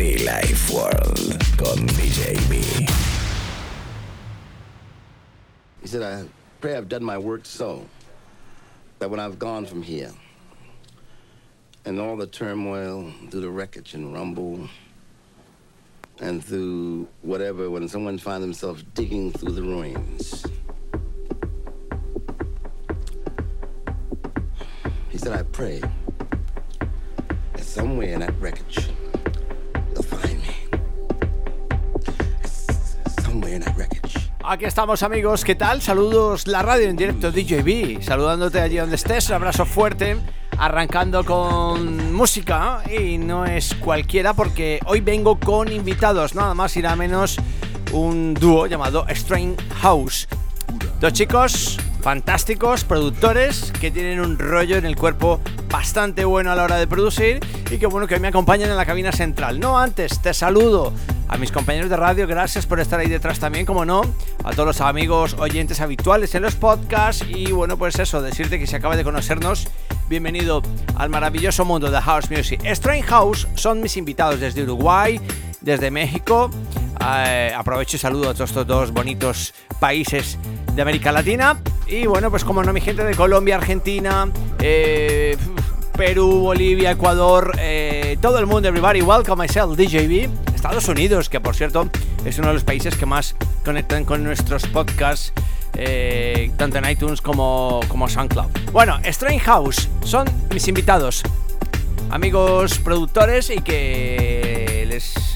Be Life World con DJ B. He said, I pray I've done my work so that when I've gone from here and all the turmoil through the wreckage and rumble and through whatever, when someone finds themselves digging through the ruins, he said, I pray that somewhere in that wreckage, Aquí estamos amigos, ¿qué tal? Saludos, la radio en directo DJB, saludándote allí donde estés, un abrazo fuerte, arrancando con música y no es cualquiera porque hoy vengo con invitados, nada más y nada menos un dúo llamado Strain House. Dos chicos fantásticos, productores, que tienen un rollo en el cuerpo bastante bueno a la hora de producir y que bueno que me acompañan en la cabina central. No antes, te saludo a mis compañeros de radio, gracias por estar ahí detrás también, como no, a todos los amigos oyentes habituales en los podcasts y bueno, pues eso, decirte que si acaba de conocernos, bienvenido al maravilloso mundo de House Music. Strange House son mis invitados desde Uruguay, desde México. Eh, aprovecho y saludo a todos estos dos bonitos países de América Latina. Y bueno, pues como no, mi gente de Colombia, Argentina, eh, Perú, Bolivia, Ecuador, eh, todo el mundo, everybody, welcome myself, DJB. Estados Unidos, que por cierto es uno de los países que más conectan con nuestros podcasts. eh, tanto en iTunes como, como SoundCloud. Bueno, Strange House son mis invitados, amigos productores y que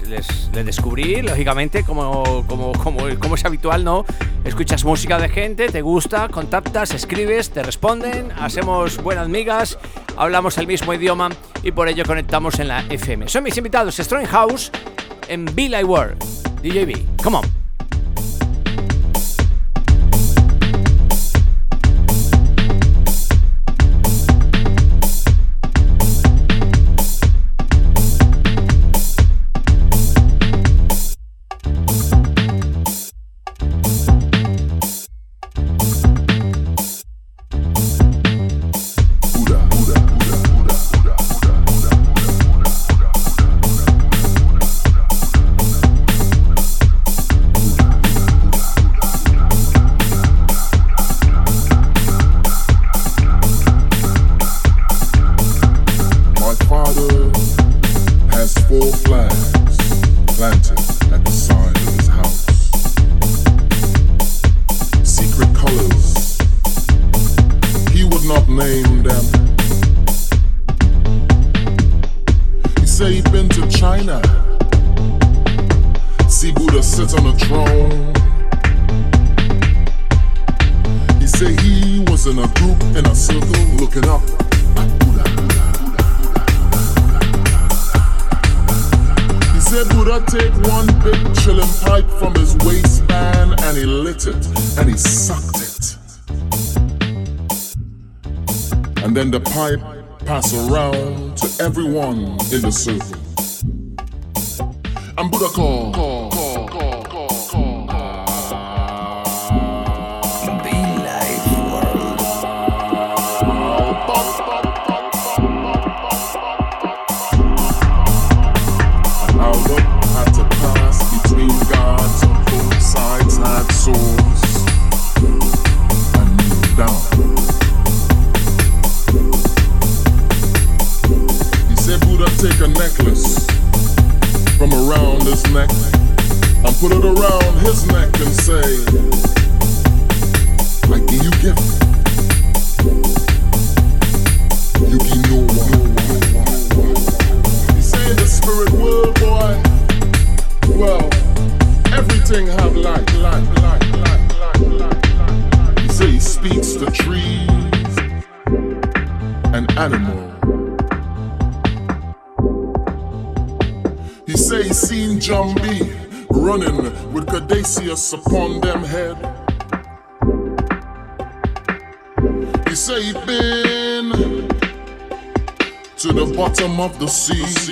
les, les, lógicamente, como, como, como, es habitual, ¿no? Escuchas música de gente, te gusta, contactas, escribes, te responden, hacemos buenas migas, hablamos el mismo idioma y por ello conectamos en la FM. Son mis invitados, Strange House en Be Like World, DJB. Come on. Take one big chillin' pipe from his waistband and he lit it and he sucked it. And then the pipe pass around to everyone in the circle. And Buddha. Of the sea.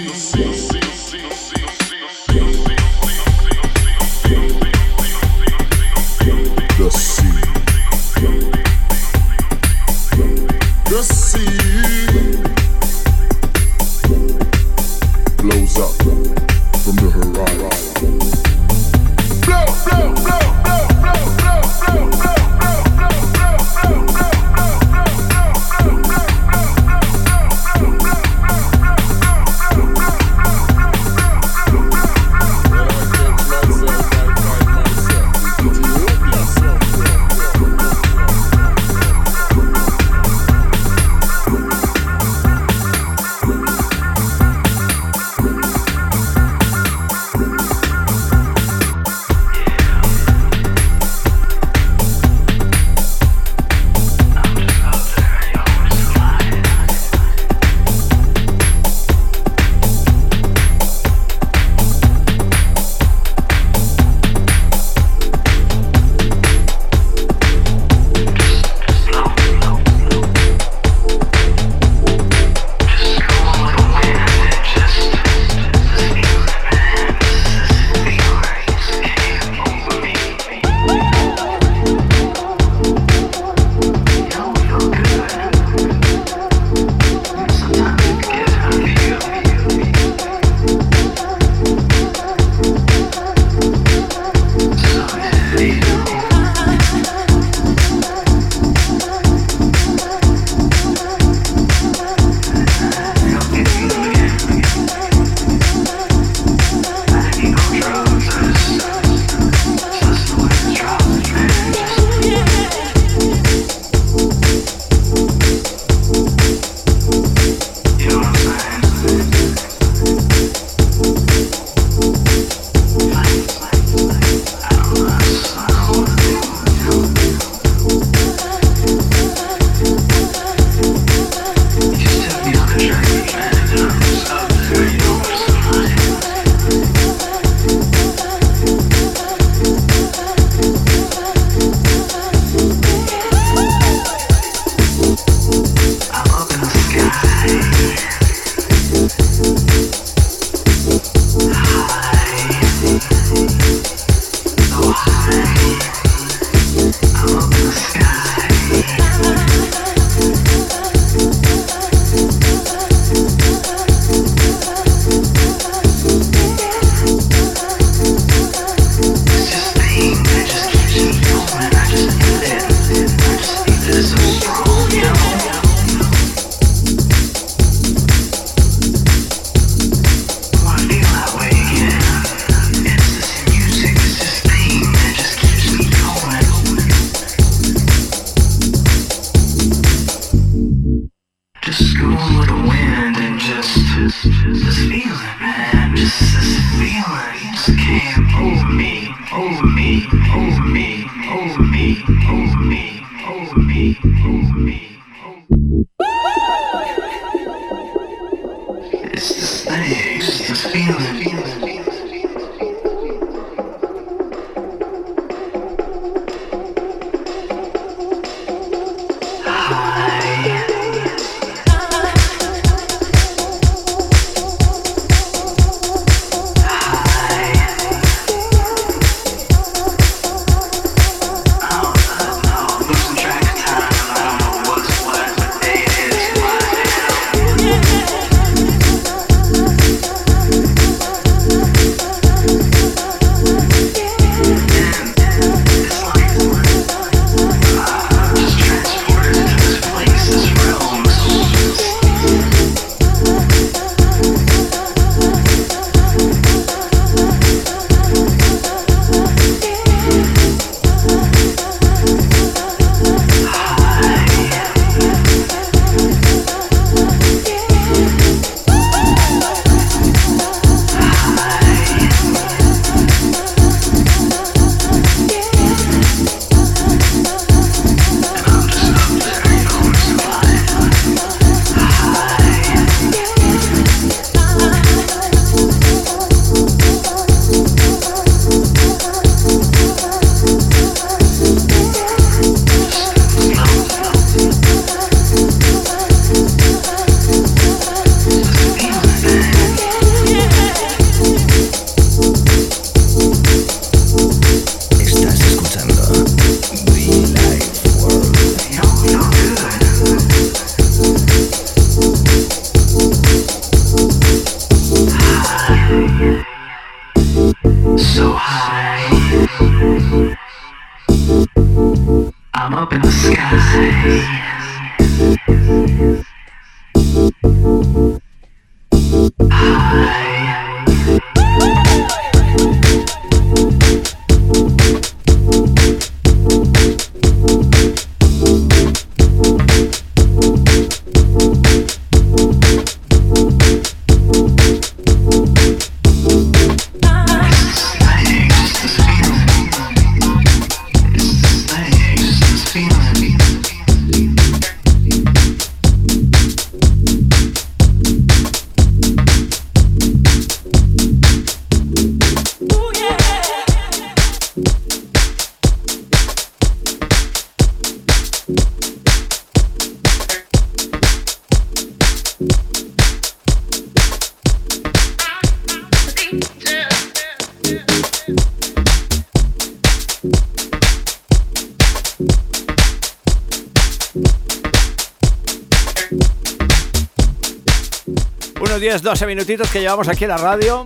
Unos 10-12 minutitos que llevamos aquí en la radio.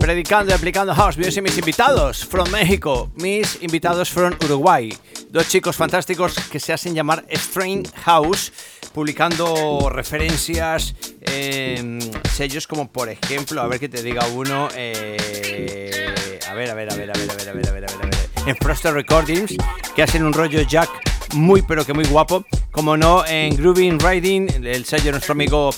Predicando y aplicando house music mis invitados from México, mis invitados from Uruguay, dos chicos fantásticos que se hacen llamar Strain House, publicando referencias en sellos como por ejemplo, a ver que te diga uno, eh, a ver, a ver, a ver, a ver, a ver, a ver, a ver, a ver, a ver, en Froster Recordings, que hacen un rollo jack muy pero que muy guapo, como no en Grooving Riding, el sello de nuestro amigo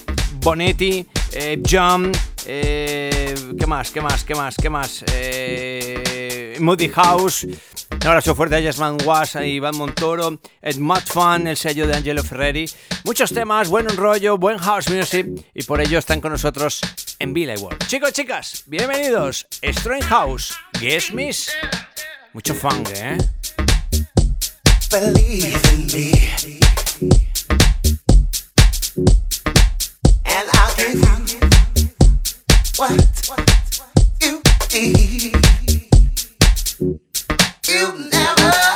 Bonetti, eh, Jump, eh, ¿qué más? ¿Qué más? ¿Qué más? ¿Qué más? Eh, Moody House, un abrazo fuerte a Jasmine Was y Iván Montoro, Ed Fun, el sello de Angelo Ferreri. Muchos temas, buen rollo, buen house music y por ello están con nosotros en Billy World. Chicos, chicas, bienvenidos. Strange House, Guess Miss. Mucho funk, ¿eh? You never.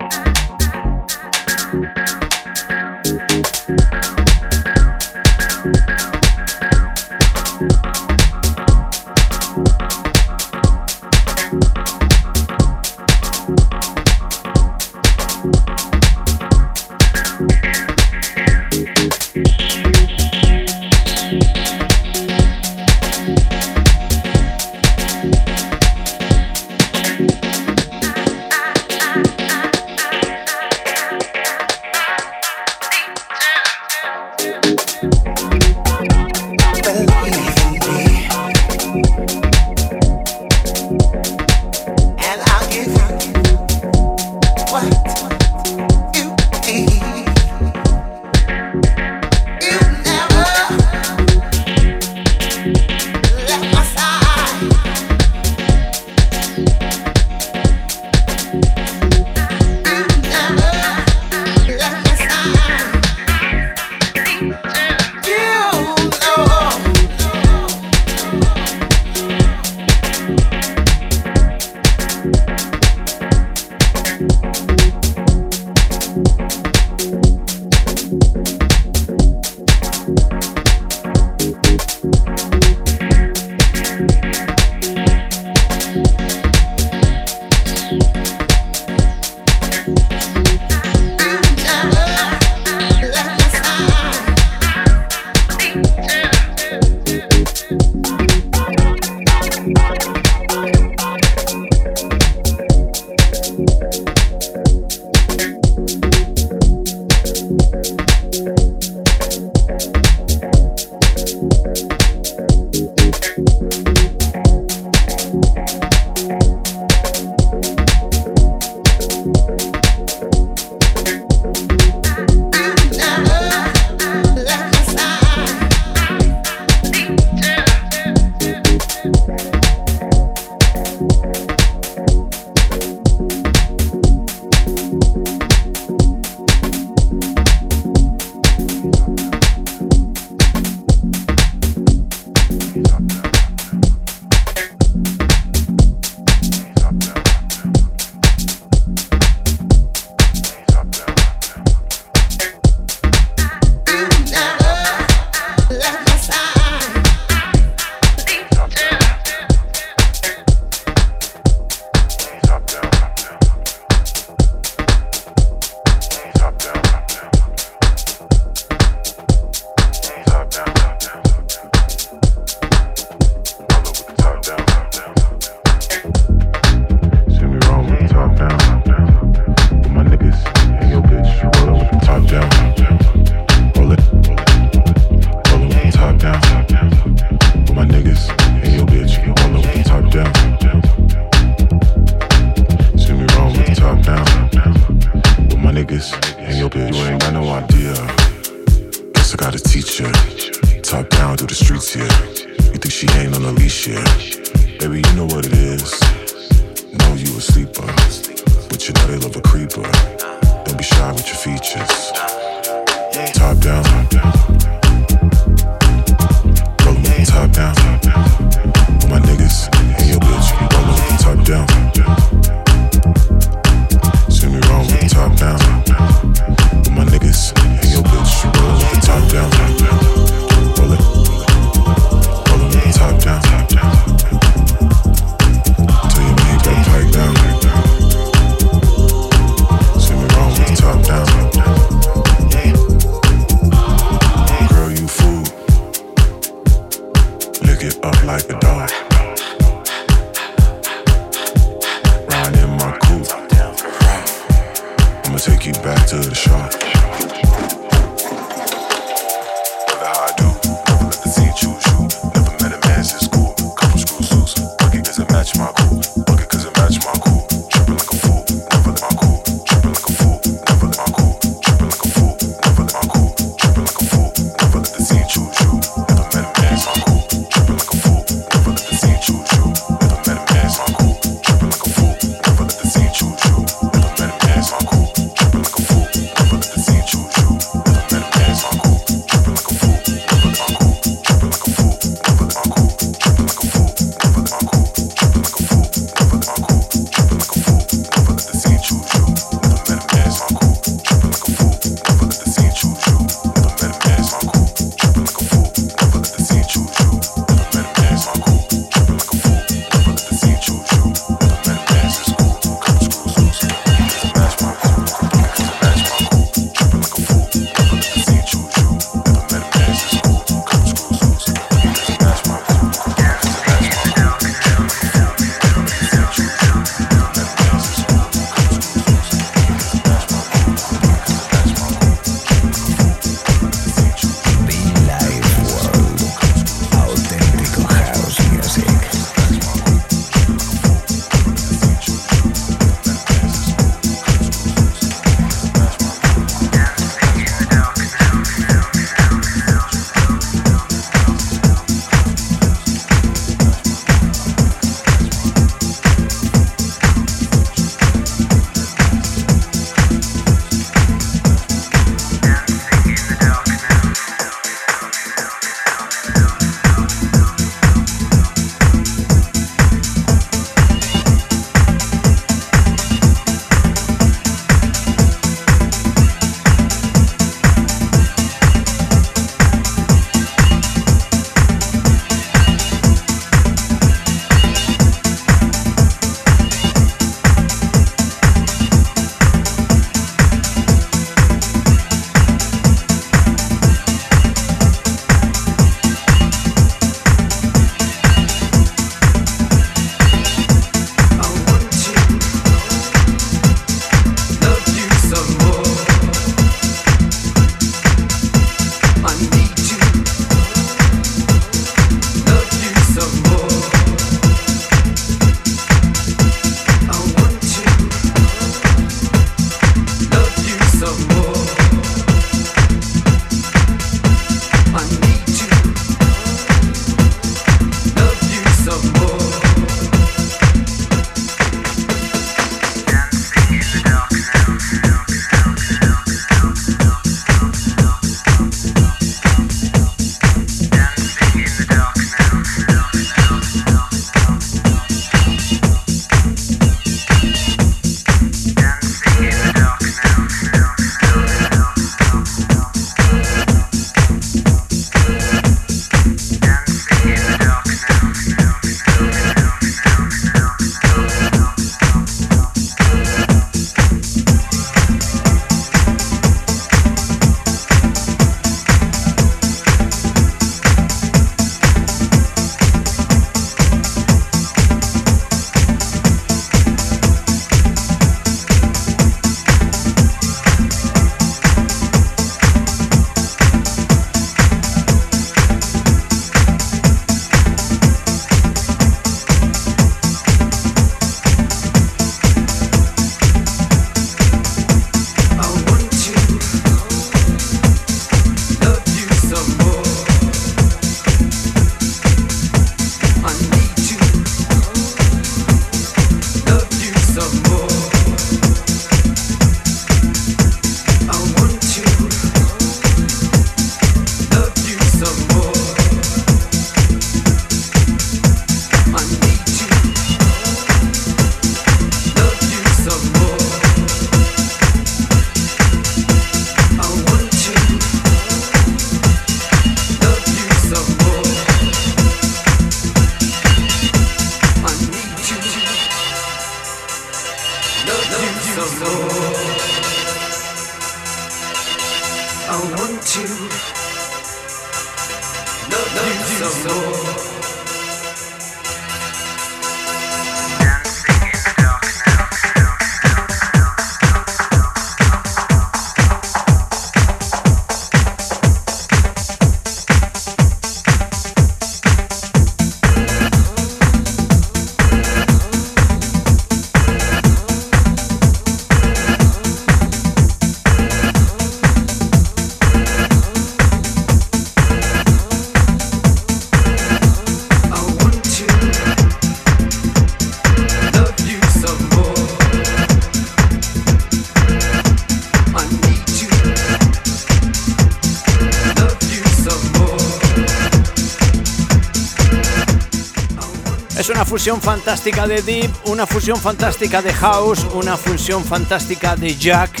Fusión fantástica de Deep, una fusión fantástica de House, una fusión fantástica de Jack.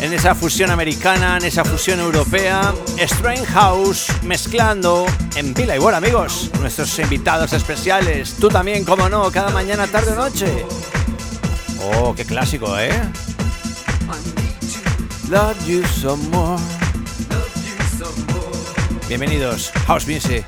En esa fusión americana, en esa fusión europea, Strange House mezclando en Vila y Bueno, amigos, nuestros invitados especiales. Tú también, como no, cada mañana, tarde o noche. Oh, qué clásico, ¿eh? Love you some more. Bienvenidos, House Music.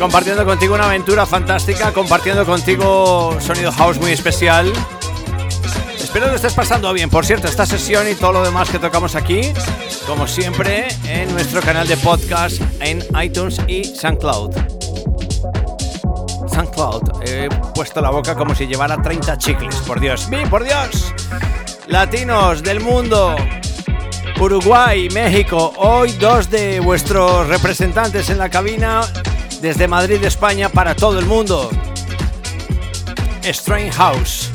Compartiendo contigo una aventura fantástica, compartiendo contigo sonido house muy especial. Espero que estés pasando bien. Por cierto, esta sesión y todo lo demás que tocamos aquí, como siempre, en nuestro canal de podcast en iTunes y SoundCloud. SoundCloud, he puesto la boca como si llevara 30 chicles, por Dios. ¡Mi, por Dios! Latinos del mundo, Uruguay, México, hoy dos de vuestros representantes en la cabina desde Madrid, España, para todo el mundo. Strange House.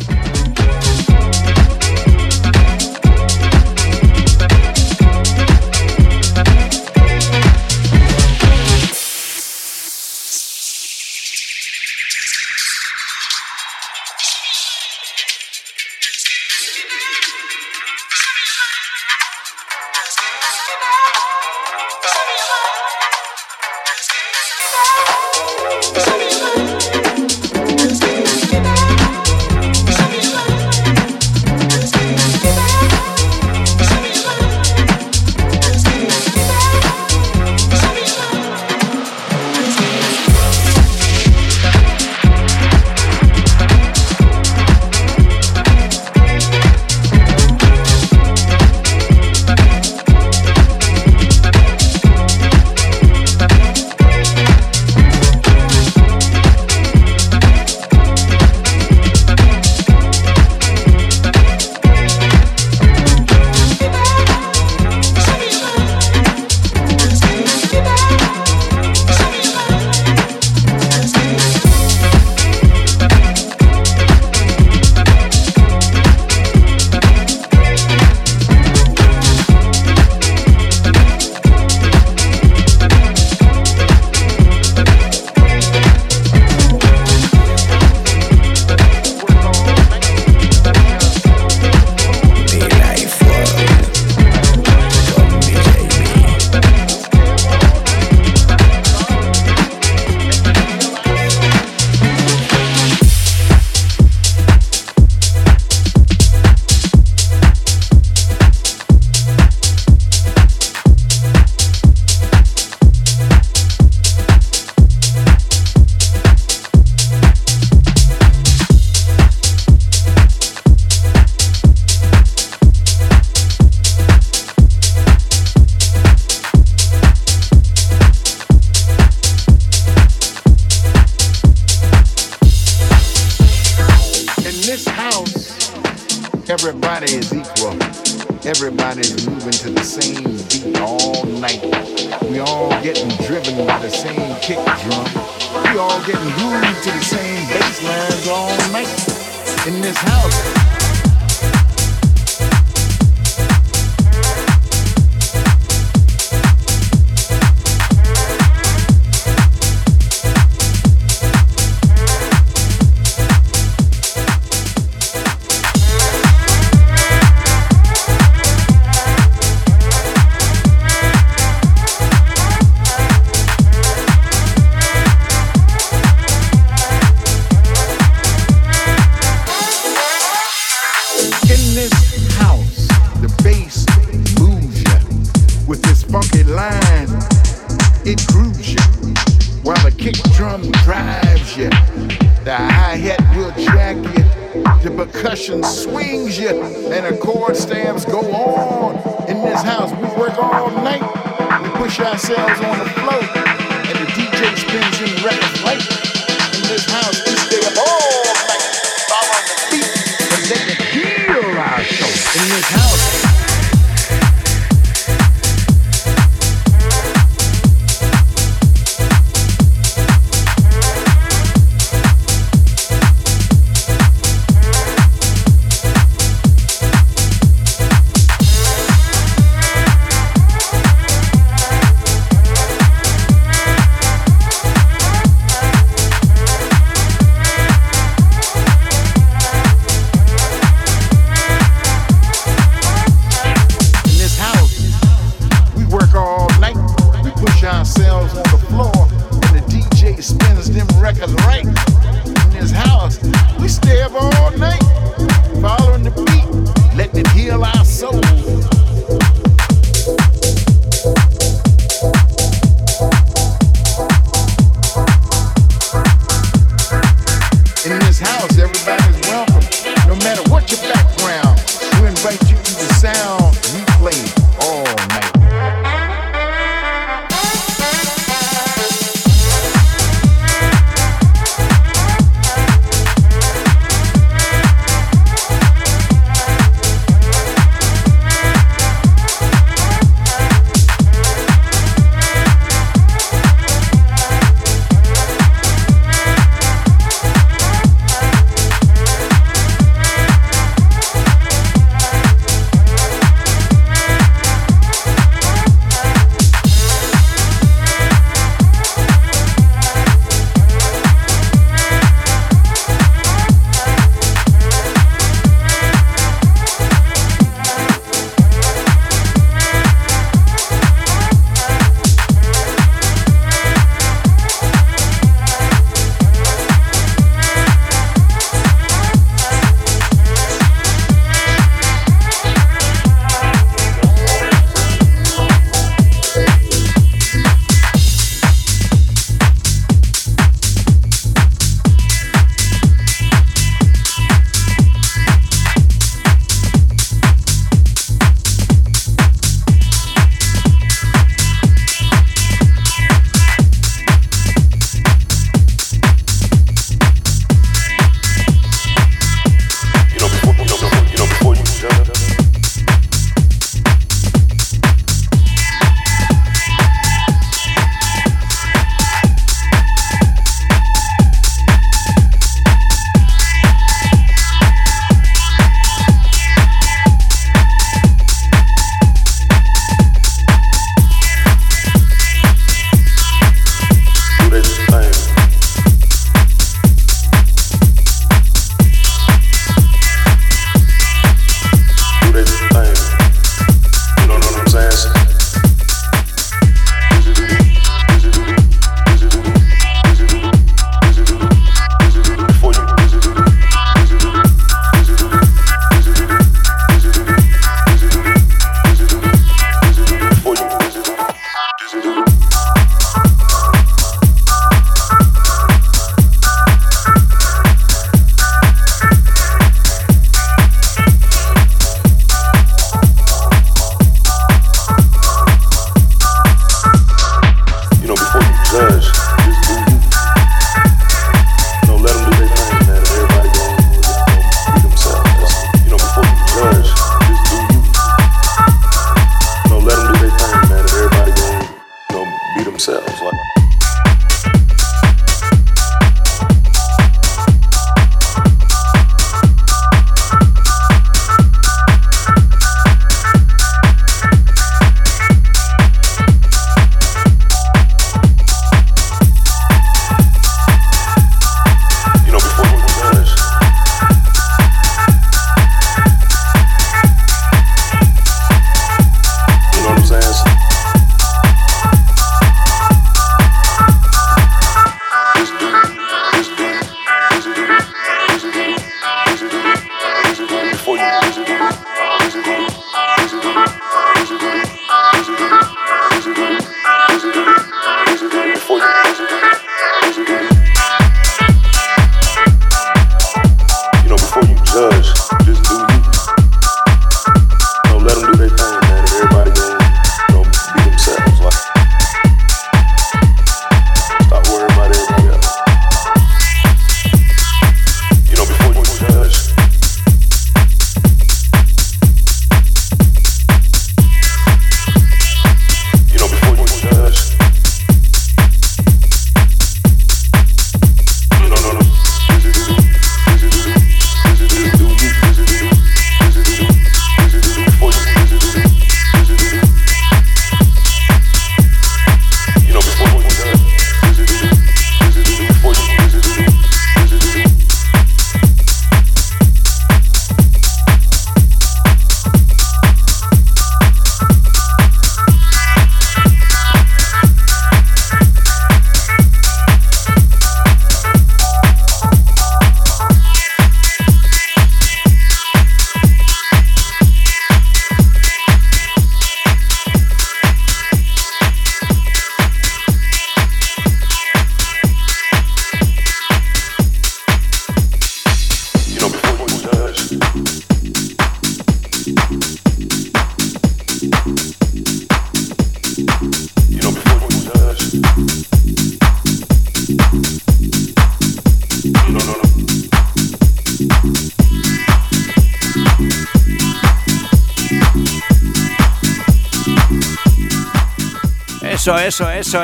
it grooves you, while the kick drum drives you. The hi-hat will track you, the percussion swings you, and the chord stamps go on. In this house, we work all night. We push ourselves on the floor, and the DJ spins in records like.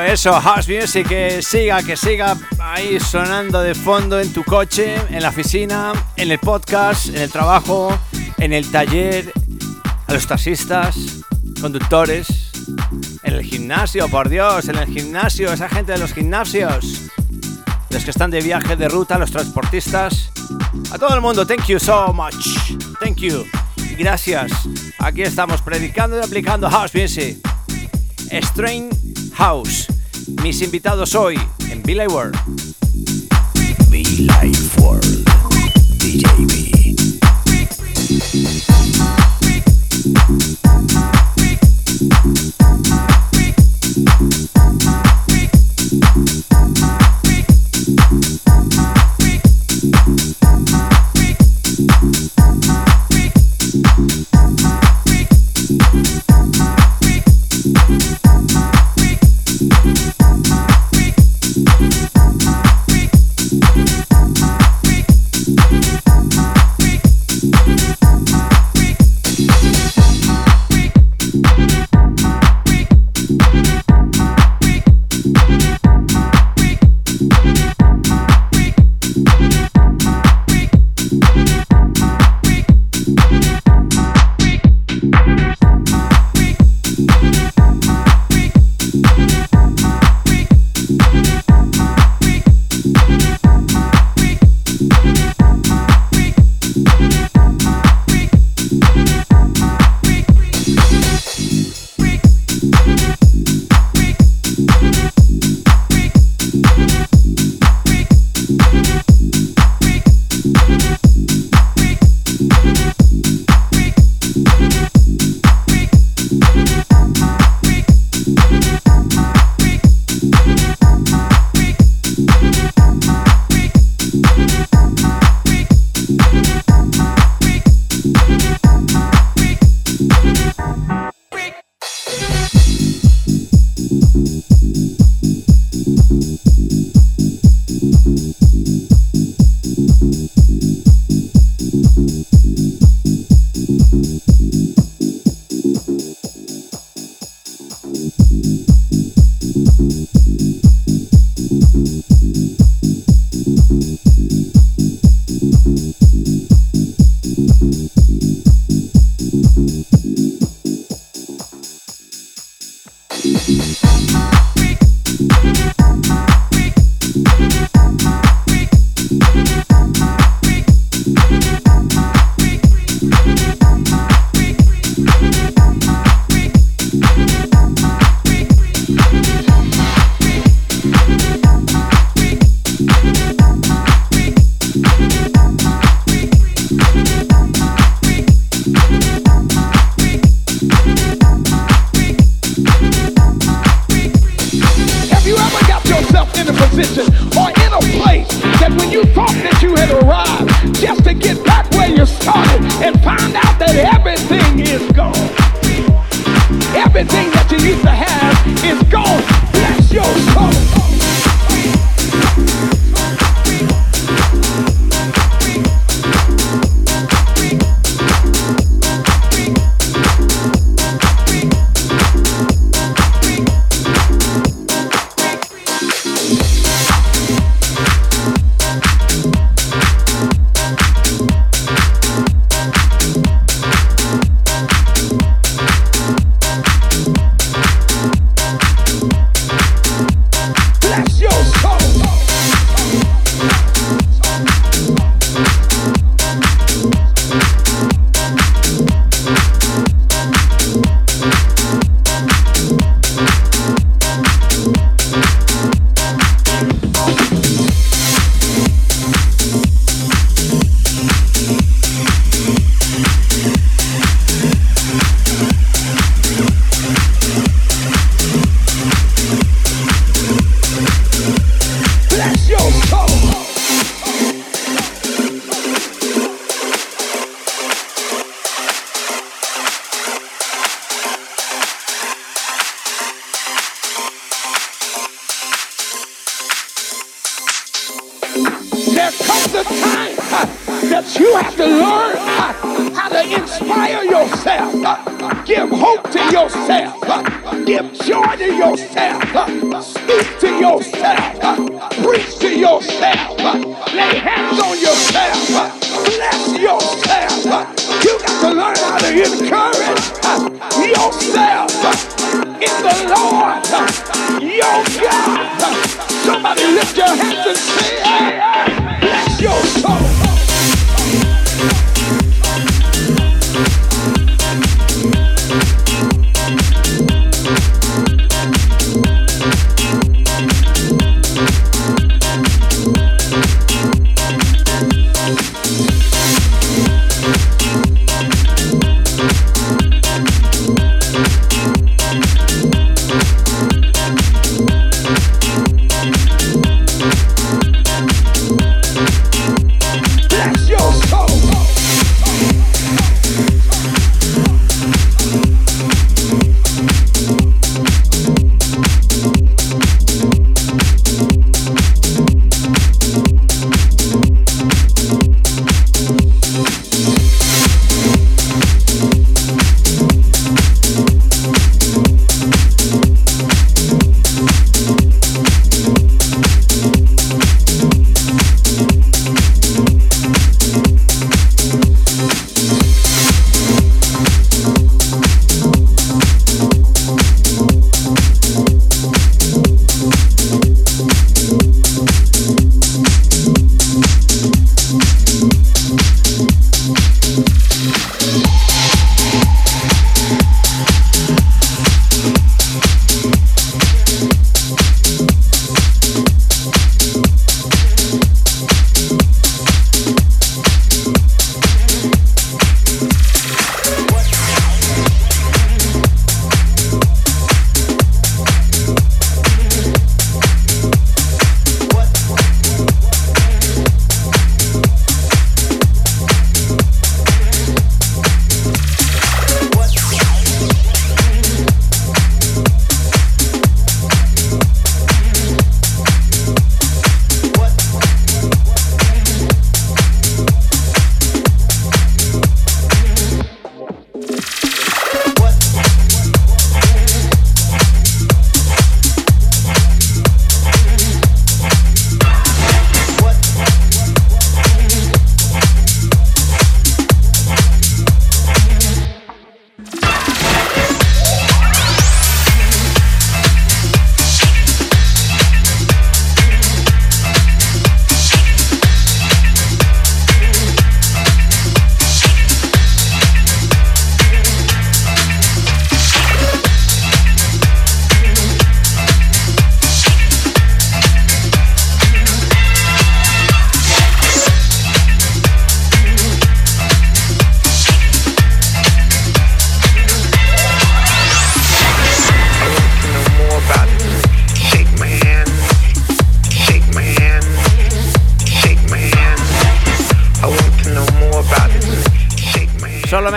Eso, eso. House Music, que siga, que siga ahí sonando de fondo en tu coche, en la oficina, en el podcast, en el trabajo, en el taller, a los taxistas, conductores, en el gimnasio, por Dios, en el gimnasio, esa gente de los gimnasios, los que están de viaje, de ruta, los transportistas. A todo el mundo, thank you so much. Thank you. Gracias. Aquí estamos predicando y aplicando House Music. Strain House. Mis invitados hoy en Billy World.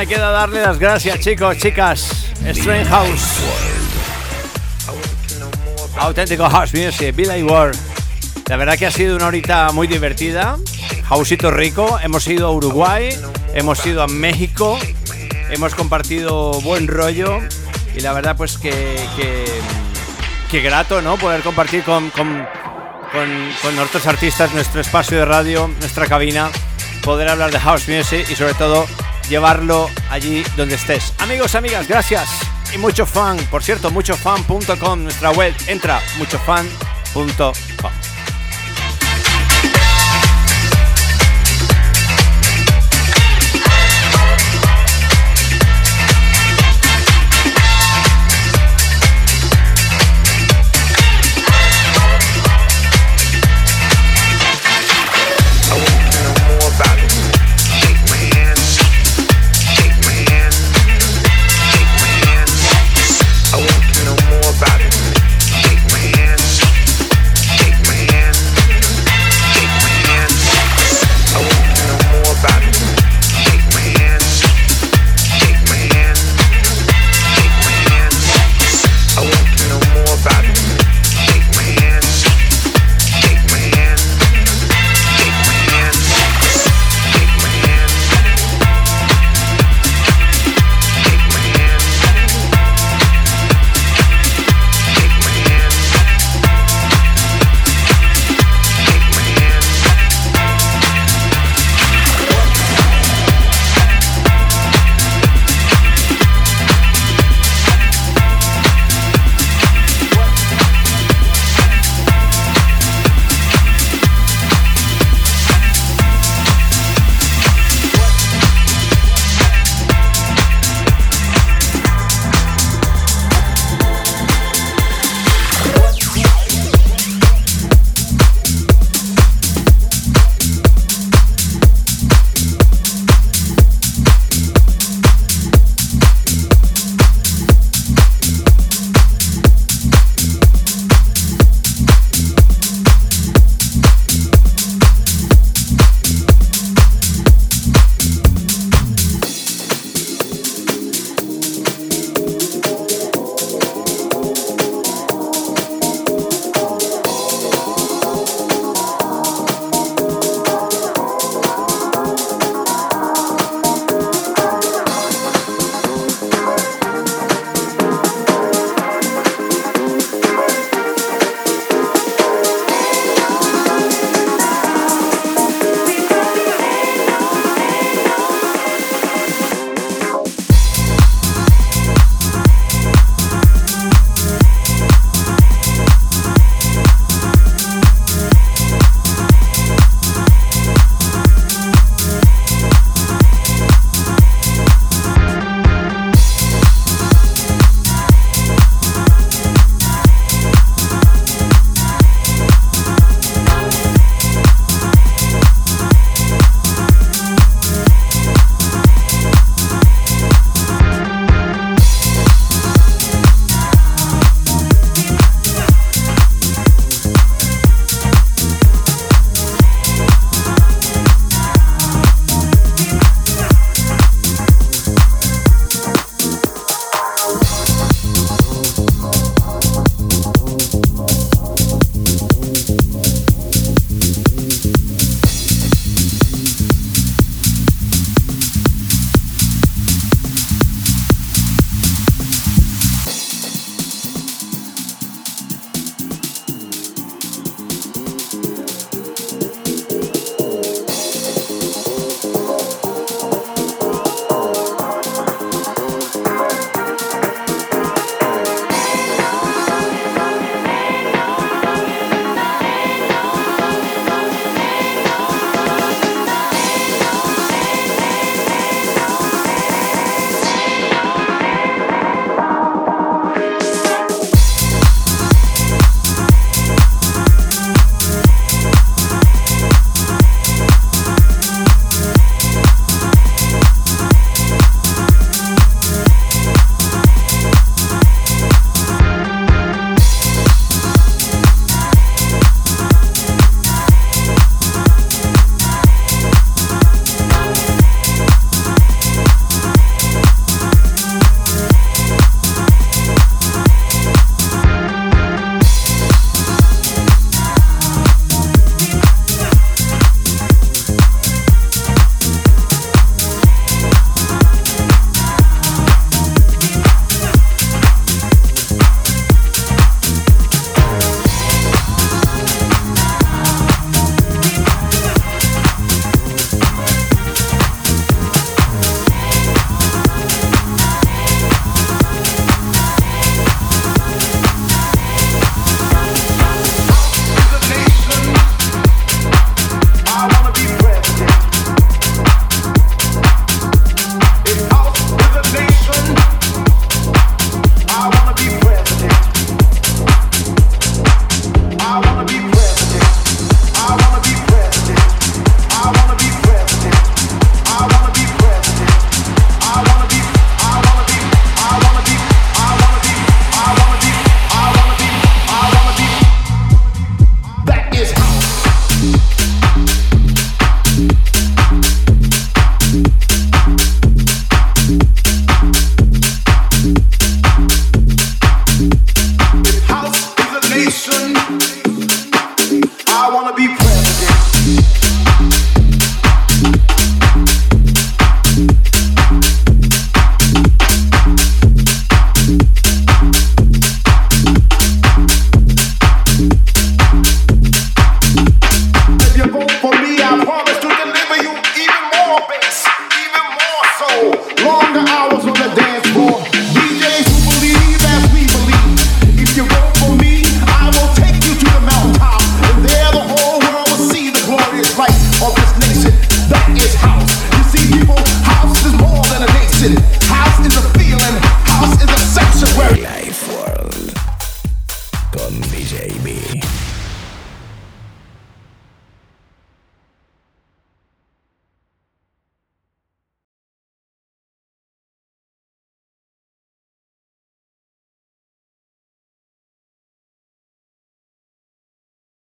Queda darle las gracias, chicos, chicas. Strange House. Auténtico House Music, Billy Ward. La verdad que ha sido una horita muy divertida. Hausito rico. Hemos ido a Uruguay, hemos ido a México, hemos compartido buen rollo. Y la verdad, pues que, que, grato, ¿no? Poder compartir con, con nuestros artistas nuestro espacio de radio, nuestra cabina, poder hablar de House Music y sobre todo llevarlo allí donde estés. Amigos, amigas, gracias y mucho fan. Por cierto, muchofan.com, nuestra web. Entra, muchofan.com.